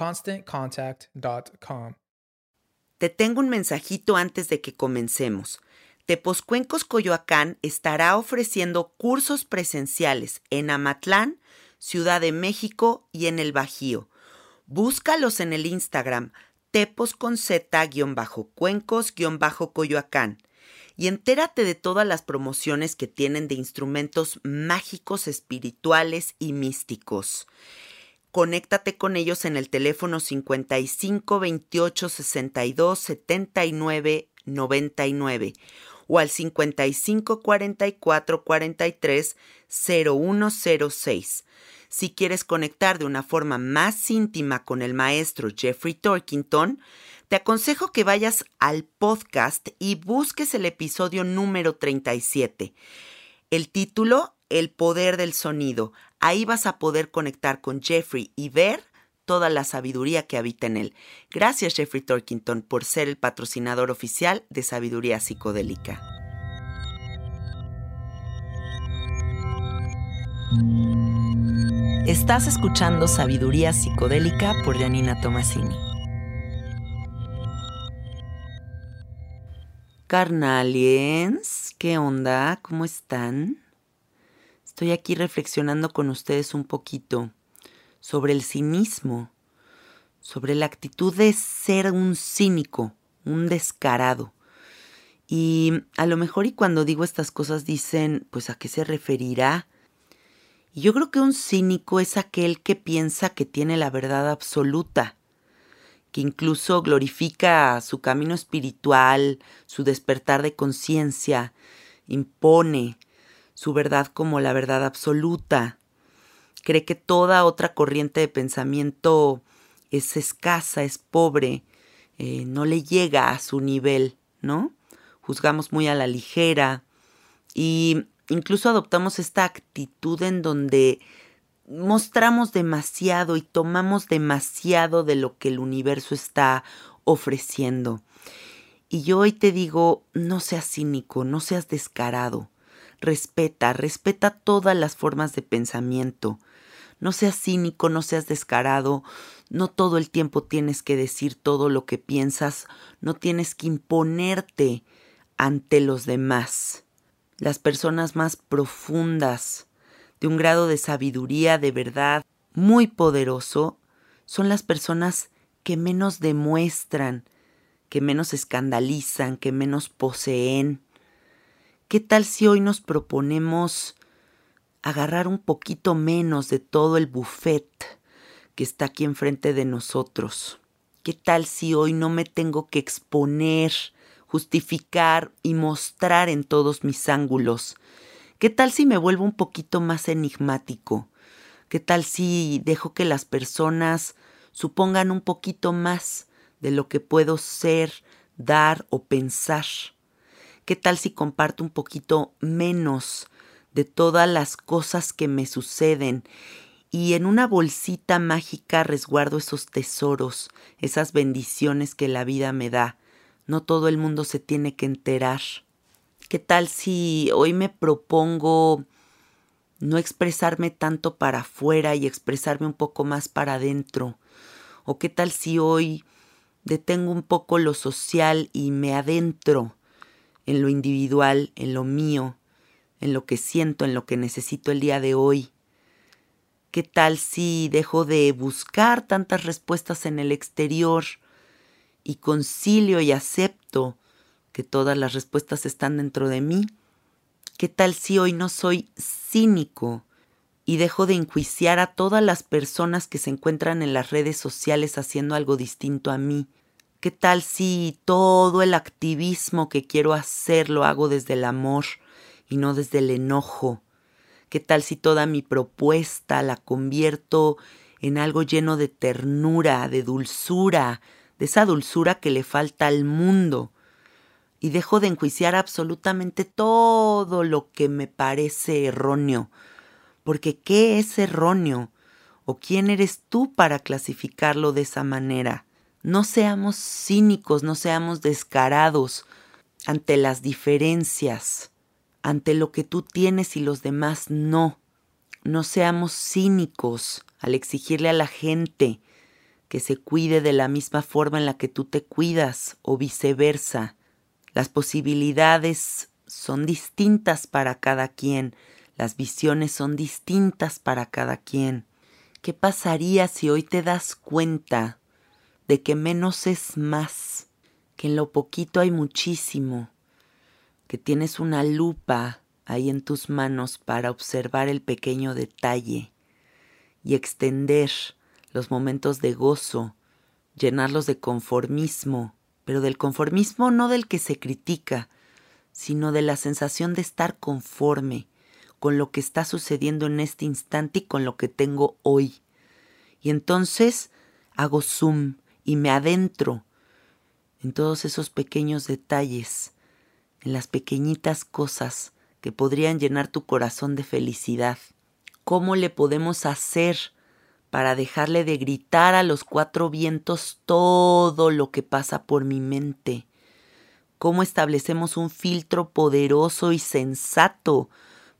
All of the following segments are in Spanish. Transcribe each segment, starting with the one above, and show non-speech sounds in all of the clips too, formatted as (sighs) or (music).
ConstantContact.com. Te tengo un mensajito antes de que comencemos. Teposcuencos Coyoacán estará ofreciendo cursos presenciales en Amatlán, Ciudad de México y en el Bajío. Búscalos en el Instagram tepos con z-cuencos-coyoacán y entérate de todas las promociones que tienen de instrumentos mágicos, espirituales y místicos. Conéctate con ellos en el teléfono 55 28 62 79 99 o al 55 44 43 0106. Si quieres conectar de una forma más íntima con el maestro Jeffrey Torkington, te aconsejo que vayas al podcast y busques el episodio número 37. El título, El poder del sonido. Ahí vas a poder conectar con Jeffrey y ver toda la sabiduría que habita en él. Gracias Jeffrey Torkington por ser el patrocinador oficial de Sabiduría Psicodélica. Estás escuchando Sabiduría Psicodélica por Janina Tomasini. Carnaliens, ¿qué onda? ¿Cómo están? Estoy aquí reflexionando con ustedes un poquito sobre el cinismo, sobre la actitud de ser un cínico, un descarado. Y a lo mejor y cuando digo estas cosas dicen, pues a qué se referirá. Y yo creo que un cínico es aquel que piensa que tiene la verdad absoluta que incluso glorifica su camino espiritual, su despertar de conciencia, impone su verdad como la verdad absoluta, cree que toda otra corriente de pensamiento es escasa, es pobre, eh, no le llega a su nivel, ¿no? Juzgamos muy a la ligera y incluso adoptamos esta actitud en donde mostramos demasiado y tomamos demasiado de lo que el universo está ofreciendo. Y yo hoy te digo, no seas cínico, no seas descarado. Respeta, respeta todas las formas de pensamiento. No seas cínico, no seas descarado. No todo el tiempo tienes que decir todo lo que piensas. No tienes que imponerte ante los demás. Las personas más profundas, de un grado de sabiduría de verdad muy poderoso, son las personas que menos demuestran, que menos escandalizan, que menos poseen. ¿Qué tal si hoy nos proponemos agarrar un poquito menos de todo el buffet que está aquí enfrente de nosotros? ¿Qué tal si hoy no me tengo que exponer, justificar y mostrar en todos mis ángulos? ¿Qué tal si me vuelvo un poquito más enigmático? ¿Qué tal si dejo que las personas supongan un poquito más de lo que puedo ser, dar o pensar? ¿Qué tal si comparto un poquito menos de todas las cosas que me suceden y en una bolsita mágica resguardo esos tesoros, esas bendiciones que la vida me da? No todo el mundo se tiene que enterar. ¿Qué tal si hoy me propongo no expresarme tanto para afuera y expresarme un poco más para adentro? ¿O qué tal si hoy detengo un poco lo social y me adentro en lo individual, en lo mío, en lo que siento, en lo que necesito el día de hoy? ¿Qué tal si dejo de buscar tantas respuestas en el exterior y concilio y acepto que todas las respuestas están dentro de mí? ¿Qué tal si hoy no soy cínico y dejo de enjuiciar a todas las personas que se encuentran en las redes sociales haciendo algo distinto a mí? ¿Qué tal si todo el activismo que quiero hacer lo hago desde el amor y no desde el enojo? ¿Qué tal si toda mi propuesta la convierto en algo lleno de ternura, de dulzura, de esa dulzura que le falta al mundo? Y dejo de enjuiciar absolutamente todo lo que me parece erróneo. Porque ¿qué es erróneo? ¿O quién eres tú para clasificarlo de esa manera? No seamos cínicos, no seamos descarados ante las diferencias, ante lo que tú tienes y los demás no. No seamos cínicos al exigirle a la gente que se cuide de la misma forma en la que tú te cuidas o viceversa. Las posibilidades son distintas para cada quien, las visiones son distintas para cada quien. ¿Qué pasaría si hoy te das cuenta de que menos es más, que en lo poquito hay muchísimo, que tienes una lupa ahí en tus manos para observar el pequeño detalle y extender los momentos de gozo, llenarlos de conformismo, pero del conformismo no del que se critica, sino de la sensación de estar conforme con lo que está sucediendo en este instante y con lo que tengo hoy. Y entonces hago zoom y me adentro en todos esos pequeños detalles, en las pequeñitas cosas que podrían llenar tu corazón de felicidad. ¿Cómo le podemos hacer para dejarle de gritar a los cuatro vientos todo lo que pasa por mi mente? ¿Cómo establecemos un filtro poderoso y sensato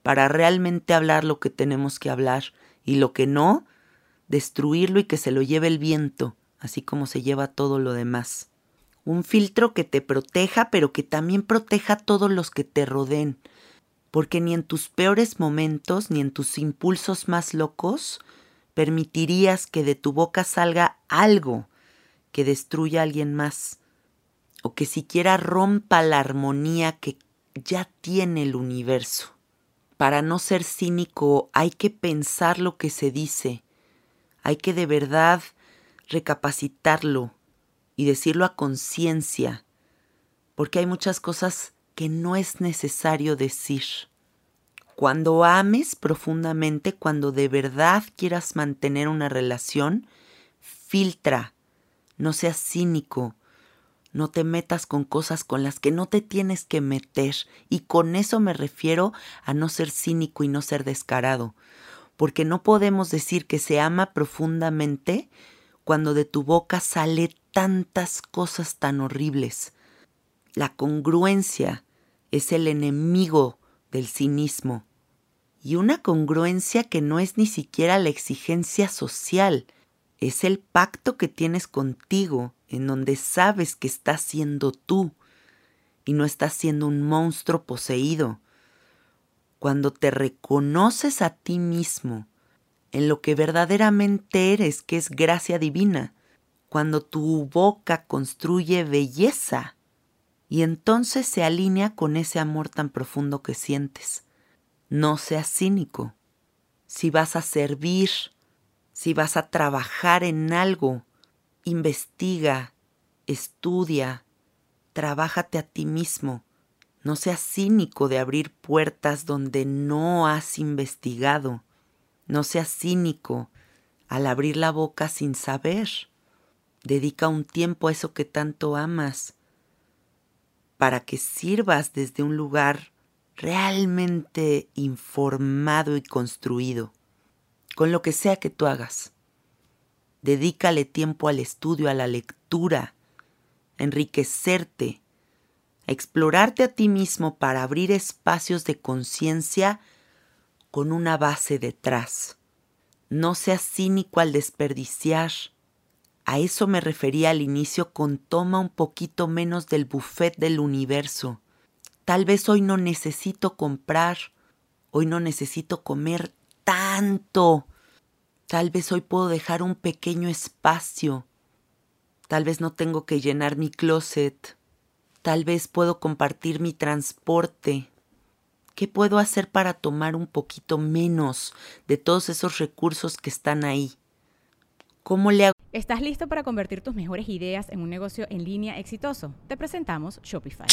para realmente hablar lo que tenemos que hablar y lo que no, destruirlo y que se lo lleve el viento? Así como se lleva todo lo demás. Un filtro que te proteja, pero que también proteja a todos los que te rodeen, porque ni en tus peores momentos, ni en tus impulsos más locos, permitirías que de tu boca salga algo que destruya a alguien más, o que siquiera rompa la armonía que ya tiene el universo. Para no ser cínico hay que pensar lo que se dice, hay que de verdad recapacitarlo y decirlo a conciencia, porque hay muchas cosas que no es necesario decir. Cuando ames profundamente, cuando de verdad quieras mantener una relación, filtra, no seas cínico, no te metas con cosas con las que no te tienes que meter. Y con eso me refiero a no ser cínico y no ser descarado. Porque no podemos decir que se ama profundamente cuando de tu boca sale tantas cosas tan horribles. La congruencia es el enemigo del cinismo. Y una congruencia que no es ni siquiera la exigencia social, es el pacto que tienes contigo, en donde sabes que estás siendo tú y no estás siendo un monstruo poseído. Cuando te reconoces a ti mismo en lo que verdaderamente eres, que es gracia divina, cuando tu boca construye belleza y entonces se alinea con ese amor tan profundo que sientes. No seas cínico, si vas a servir, si vas a trabajar en algo, investiga, estudia, trabájate a ti mismo. No seas cínico de abrir puertas donde no has investigado. No seas cínico al abrir la boca sin saber. Dedica un tiempo a eso que tanto amas para que sirvas desde un lugar realmente informado y construido, con lo que sea que tú hagas. Dedícale tiempo al estudio, a la lectura, a enriquecerte, a explorarte a ti mismo para abrir espacios de conciencia con una base detrás. No seas cínico al desperdiciar. A eso me refería al inicio con toma un poquito menos del buffet del universo. Tal vez hoy no necesito comprar, hoy no necesito comer tanto. Tal vez hoy puedo dejar un pequeño espacio. Tal vez no tengo que llenar mi closet. Tal vez puedo compartir mi transporte. ¿Qué puedo hacer para tomar un poquito menos de todos esos recursos que están ahí? ¿Cómo le hago? ¿Estás listo para convertir tus mejores ideas en un negocio en línea exitoso? Te presentamos Shopify.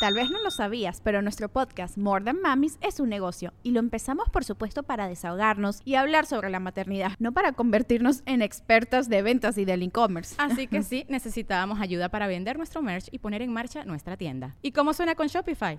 Tal vez no lo sabías, pero nuestro podcast More Than Mamis es un negocio y lo empezamos por supuesto para desahogarnos y hablar sobre la maternidad, no para convertirnos en expertas de ventas y del e-commerce. Así que (laughs) sí, necesitábamos ayuda para vender nuestro merch y poner en marcha nuestra tienda. ¿Y cómo suena con Shopify?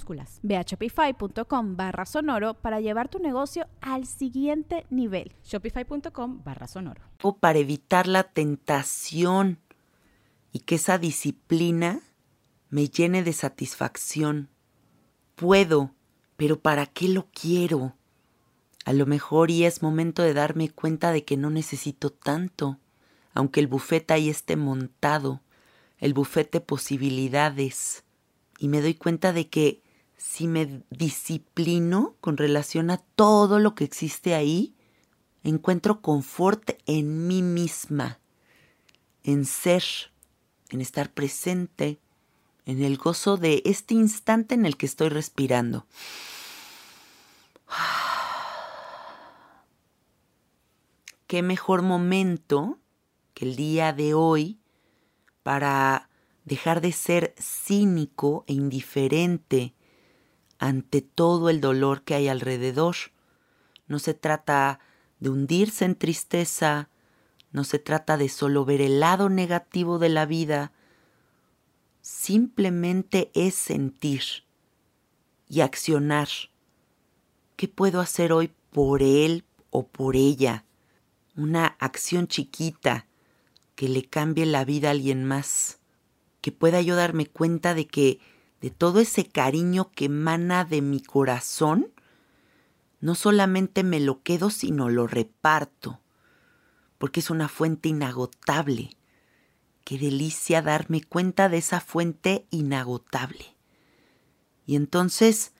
Ve a shopify.com barra sonoro para llevar tu negocio al siguiente nivel. Shopify.com barra sonoro. O para evitar la tentación y que esa disciplina me llene de satisfacción. Puedo, pero ¿para qué lo quiero? A lo mejor y es momento de darme cuenta de que no necesito tanto, aunque el bufete ahí esté montado, el bufete de posibilidades, y me doy cuenta de que si me disciplino con relación a todo lo que existe ahí, encuentro confort en mí misma, en ser, en estar presente, en el gozo de este instante en el que estoy respirando. (sighs) Qué mejor momento que el día de hoy para dejar de ser cínico e indiferente ante todo el dolor que hay alrededor. No se trata de hundirse en tristeza, no se trata de solo ver el lado negativo de la vida, simplemente es sentir y accionar. ¿Qué puedo hacer hoy por él o por ella? Una acción chiquita que le cambie la vida a alguien más, que pueda yo darme cuenta de que de todo ese cariño que emana de mi corazón, no solamente me lo quedo, sino lo reparto, porque es una fuente inagotable. Qué delicia darme cuenta de esa fuente inagotable. Y entonces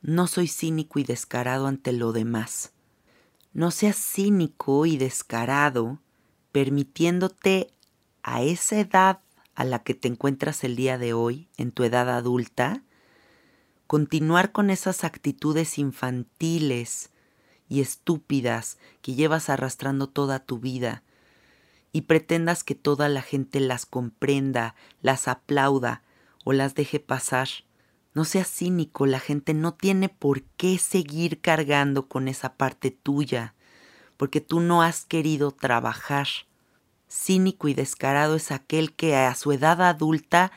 no soy cínico y descarado ante lo demás. No seas cínico y descarado permitiéndote a esa edad a la que te encuentras el día de hoy, en tu edad adulta, continuar con esas actitudes infantiles y estúpidas que llevas arrastrando toda tu vida y pretendas que toda la gente las comprenda, las aplauda o las deje pasar. No seas cínico, la gente no tiene por qué seguir cargando con esa parte tuya, porque tú no has querido trabajar Cínico y descarado es aquel que a su edad adulta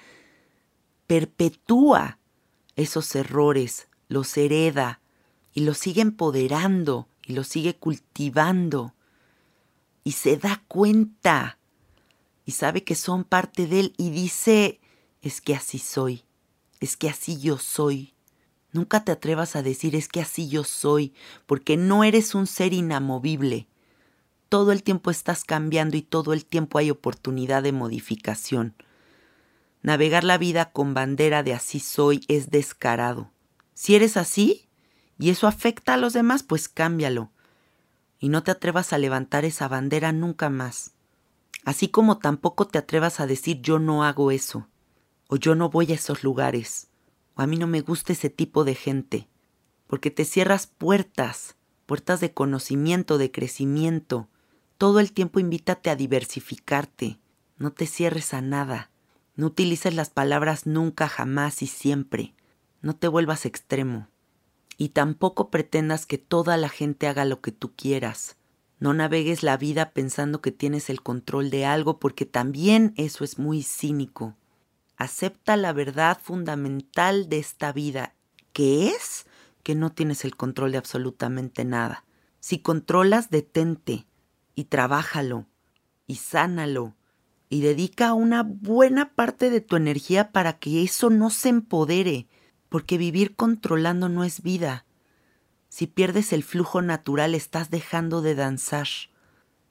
perpetúa esos errores, los hereda y los sigue empoderando y los sigue cultivando y se da cuenta y sabe que son parte de él y dice, es que así soy, es que así yo soy. Nunca te atrevas a decir es que así yo soy, porque no eres un ser inamovible. Todo el tiempo estás cambiando y todo el tiempo hay oportunidad de modificación. Navegar la vida con bandera de así soy es descarado. Si eres así y eso afecta a los demás, pues cámbialo. Y no te atrevas a levantar esa bandera nunca más. Así como tampoco te atrevas a decir yo no hago eso, o yo no voy a esos lugares, o a mí no me gusta ese tipo de gente, porque te cierras puertas, puertas de conocimiento, de crecimiento. Todo el tiempo invítate a diversificarte, no te cierres a nada, no utilices las palabras nunca, jamás y siempre, no te vuelvas extremo. Y tampoco pretendas que toda la gente haga lo que tú quieras, no navegues la vida pensando que tienes el control de algo porque también eso es muy cínico. Acepta la verdad fundamental de esta vida, que es que no tienes el control de absolutamente nada. Si controlas, detente y trabájalo y sánalo y dedica una buena parte de tu energía para que eso no se empodere, porque vivir controlando no es vida. Si pierdes el flujo natural, estás dejando de danzar,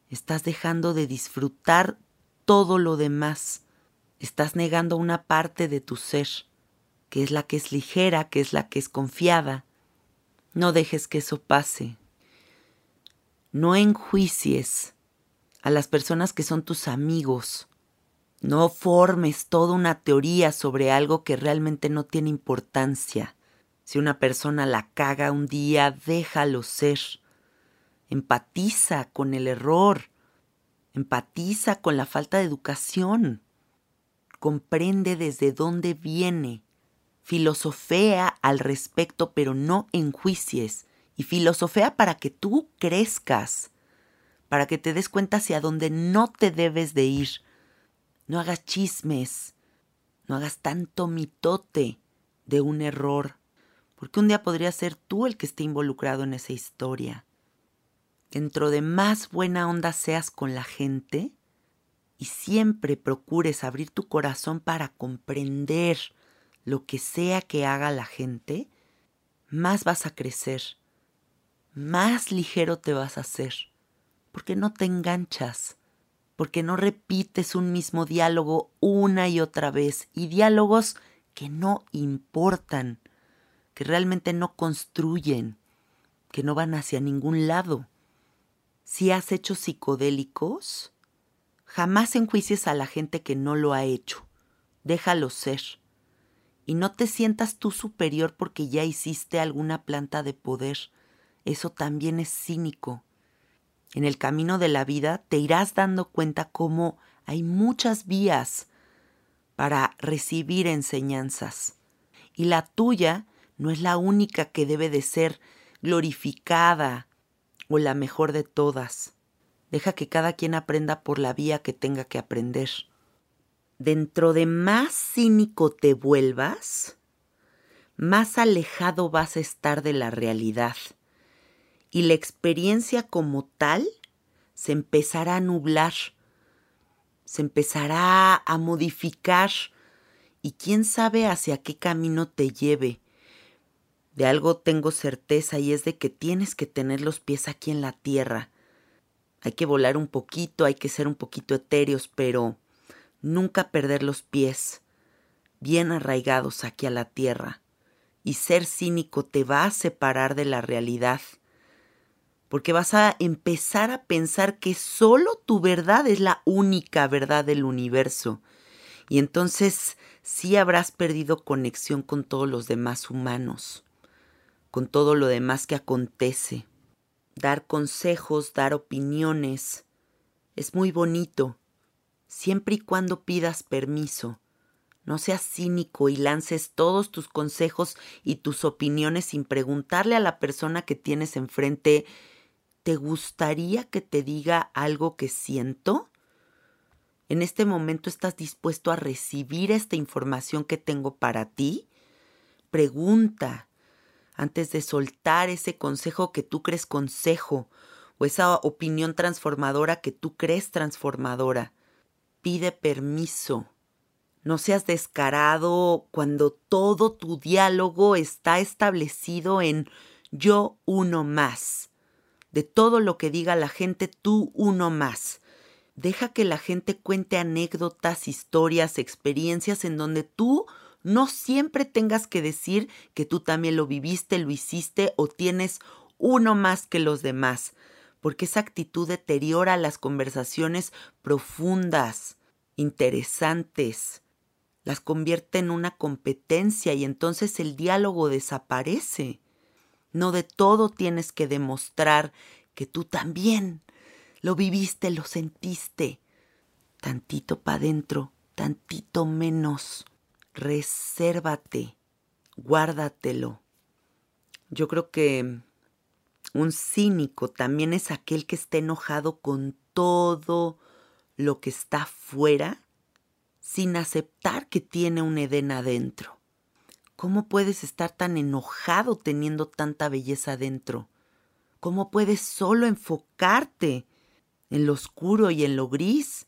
estás dejando de disfrutar todo lo demás, estás negando una parte de tu ser, que es la que es ligera, que es la que es confiada. No dejes que eso pase. No enjuicies a las personas que son tus amigos. No formes toda una teoría sobre algo que realmente no tiene importancia. Si una persona la caga un día, déjalo ser. Empatiza con el error. Empatiza con la falta de educación. Comprende desde dónde viene. Filosofea al respecto, pero no enjuicies. Y filosofea para que tú crezcas. Para que te des cuenta hacia dónde no te debes de ir. No hagas chismes. No hagas tanto mitote de un error porque un día podría ser tú el que esté involucrado en esa historia. Dentro de más buena onda seas con la gente y siempre procures abrir tu corazón para comprender lo que sea que haga la gente, más vas a crecer, más ligero te vas a hacer, porque no te enganchas, porque no repites un mismo diálogo una y otra vez y diálogos que no importan que realmente no construyen, que no van hacia ningún lado. Si has hecho psicodélicos, jamás enjuicies a la gente que no lo ha hecho. Déjalo ser. Y no te sientas tú superior porque ya hiciste alguna planta de poder. Eso también es cínico. En el camino de la vida te irás dando cuenta cómo hay muchas vías para recibir enseñanzas. Y la tuya no es la única que debe de ser glorificada o la mejor de todas. Deja que cada quien aprenda por la vía que tenga que aprender. Dentro de más cínico te vuelvas, más alejado vas a estar de la realidad. Y la experiencia como tal se empezará a nublar, se empezará a modificar y quién sabe hacia qué camino te lleve de algo tengo certeza y es de que tienes que tener los pies aquí en la tierra. Hay que volar un poquito, hay que ser un poquito etéreos, pero nunca perder los pies bien arraigados aquí a la tierra. Y ser cínico te va a separar de la realidad, porque vas a empezar a pensar que solo tu verdad es la única verdad del universo. Y entonces sí habrás perdido conexión con todos los demás humanos con todo lo demás que acontece. Dar consejos, dar opiniones, es muy bonito, siempre y cuando pidas permiso. No seas cínico y lances todos tus consejos y tus opiniones sin preguntarle a la persona que tienes enfrente, ¿te gustaría que te diga algo que siento? ¿En este momento estás dispuesto a recibir esta información que tengo para ti? Pregunta, antes de soltar ese consejo que tú crees consejo o esa opinión transformadora que tú crees transformadora. Pide permiso. No seas descarado cuando todo tu diálogo está establecido en yo uno más. De todo lo que diga la gente, tú uno más. Deja que la gente cuente anécdotas, historias, experiencias en donde tú no siempre tengas que decir que tú también lo viviste, lo hiciste o tienes uno más que los demás, porque esa actitud deteriora las conversaciones profundas, interesantes, las convierte en una competencia y entonces el diálogo desaparece. No de todo tienes que demostrar que tú también lo viviste, lo sentiste. Tantito para adentro, tantito menos. Resérvate, guárdatelo. Yo creo que un cínico también es aquel que está enojado con todo lo que está fuera sin aceptar que tiene un Edén adentro. ¿Cómo puedes estar tan enojado teniendo tanta belleza adentro? ¿Cómo puedes solo enfocarte en lo oscuro y en lo gris,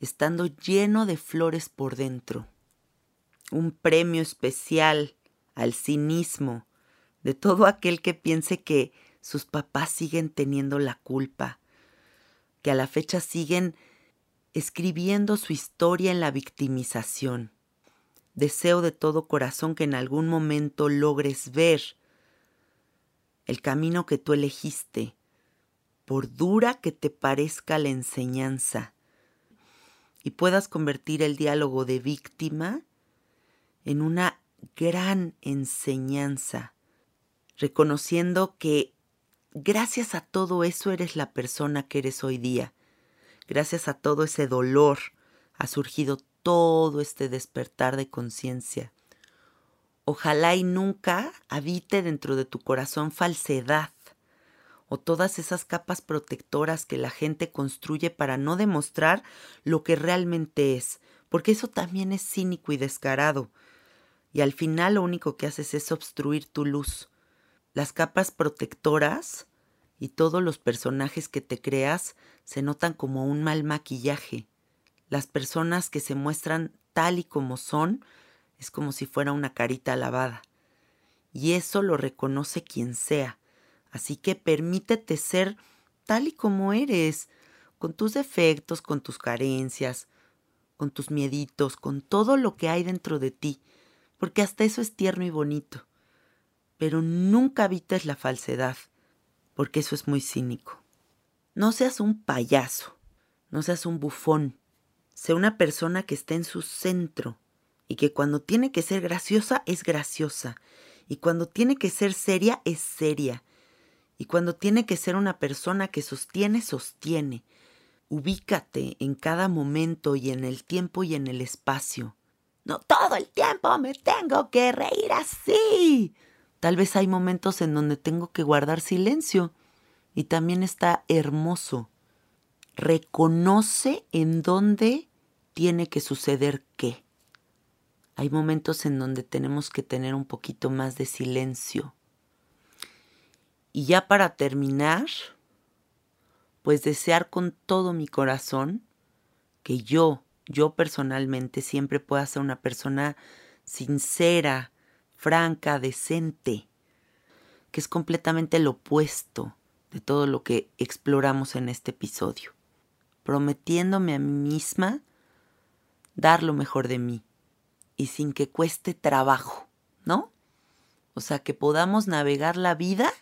estando lleno de flores por dentro? Un premio especial al cinismo de todo aquel que piense que sus papás siguen teniendo la culpa, que a la fecha siguen escribiendo su historia en la victimización. Deseo de todo corazón que en algún momento logres ver el camino que tú elegiste, por dura que te parezca la enseñanza, y puedas convertir el diálogo de víctima en una gran enseñanza, reconociendo que gracias a todo eso eres la persona que eres hoy día. Gracias a todo ese dolor ha surgido todo este despertar de conciencia. Ojalá y nunca habite dentro de tu corazón falsedad o todas esas capas protectoras que la gente construye para no demostrar lo que realmente es, porque eso también es cínico y descarado. Y al final lo único que haces es obstruir tu luz. Las capas protectoras y todos los personajes que te creas se notan como un mal maquillaje. Las personas que se muestran tal y como son es como si fuera una carita lavada. Y eso lo reconoce quien sea. Así que permítete ser tal y como eres, con tus defectos, con tus carencias, con tus mieditos, con todo lo que hay dentro de ti, porque hasta eso es tierno y bonito. Pero nunca habites la falsedad porque eso es muy cínico. No seas un payaso, no seas un bufón, sé una persona que esté en su centro y que cuando tiene que ser graciosa es graciosa y cuando tiene que ser seria es seria y cuando tiene que ser una persona que sostiene, sostiene. Ubícate en cada momento y en el tiempo y en el espacio. No todo el tiempo me tengo que reír así. Tal vez hay momentos en donde tengo que guardar silencio y también está hermoso. Reconoce en dónde tiene que suceder qué. Hay momentos en donde tenemos que tener un poquito más de silencio. Y ya para terminar, pues desear con todo mi corazón que yo, yo personalmente siempre pueda ser una persona sincera, franca, decente, que es completamente lo opuesto de todo lo que exploramos en este episodio, prometiéndome a mí misma dar lo mejor de mí y sin que cueste trabajo, ¿no? O sea, que podamos navegar la vida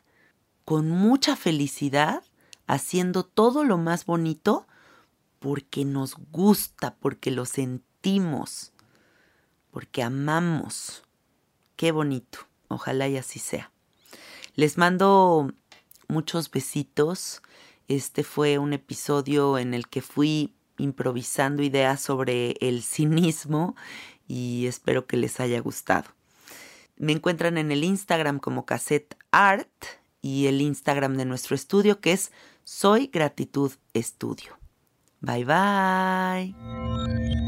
con mucha felicidad, haciendo todo lo más bonito porque nos gusta, porque lo sentimos, porque amamos. Qué bonito. Ojalá y así sea. Les mando muchos besitos. Este fue un episodio en el que fui improvisando ideas sobre el cinismo y espero que les haya gustado. Me encuentran en el Instagram como Cassette Art y el Instagram de nuestro estudio que es Soy Gratitud Estudio. Bye bye.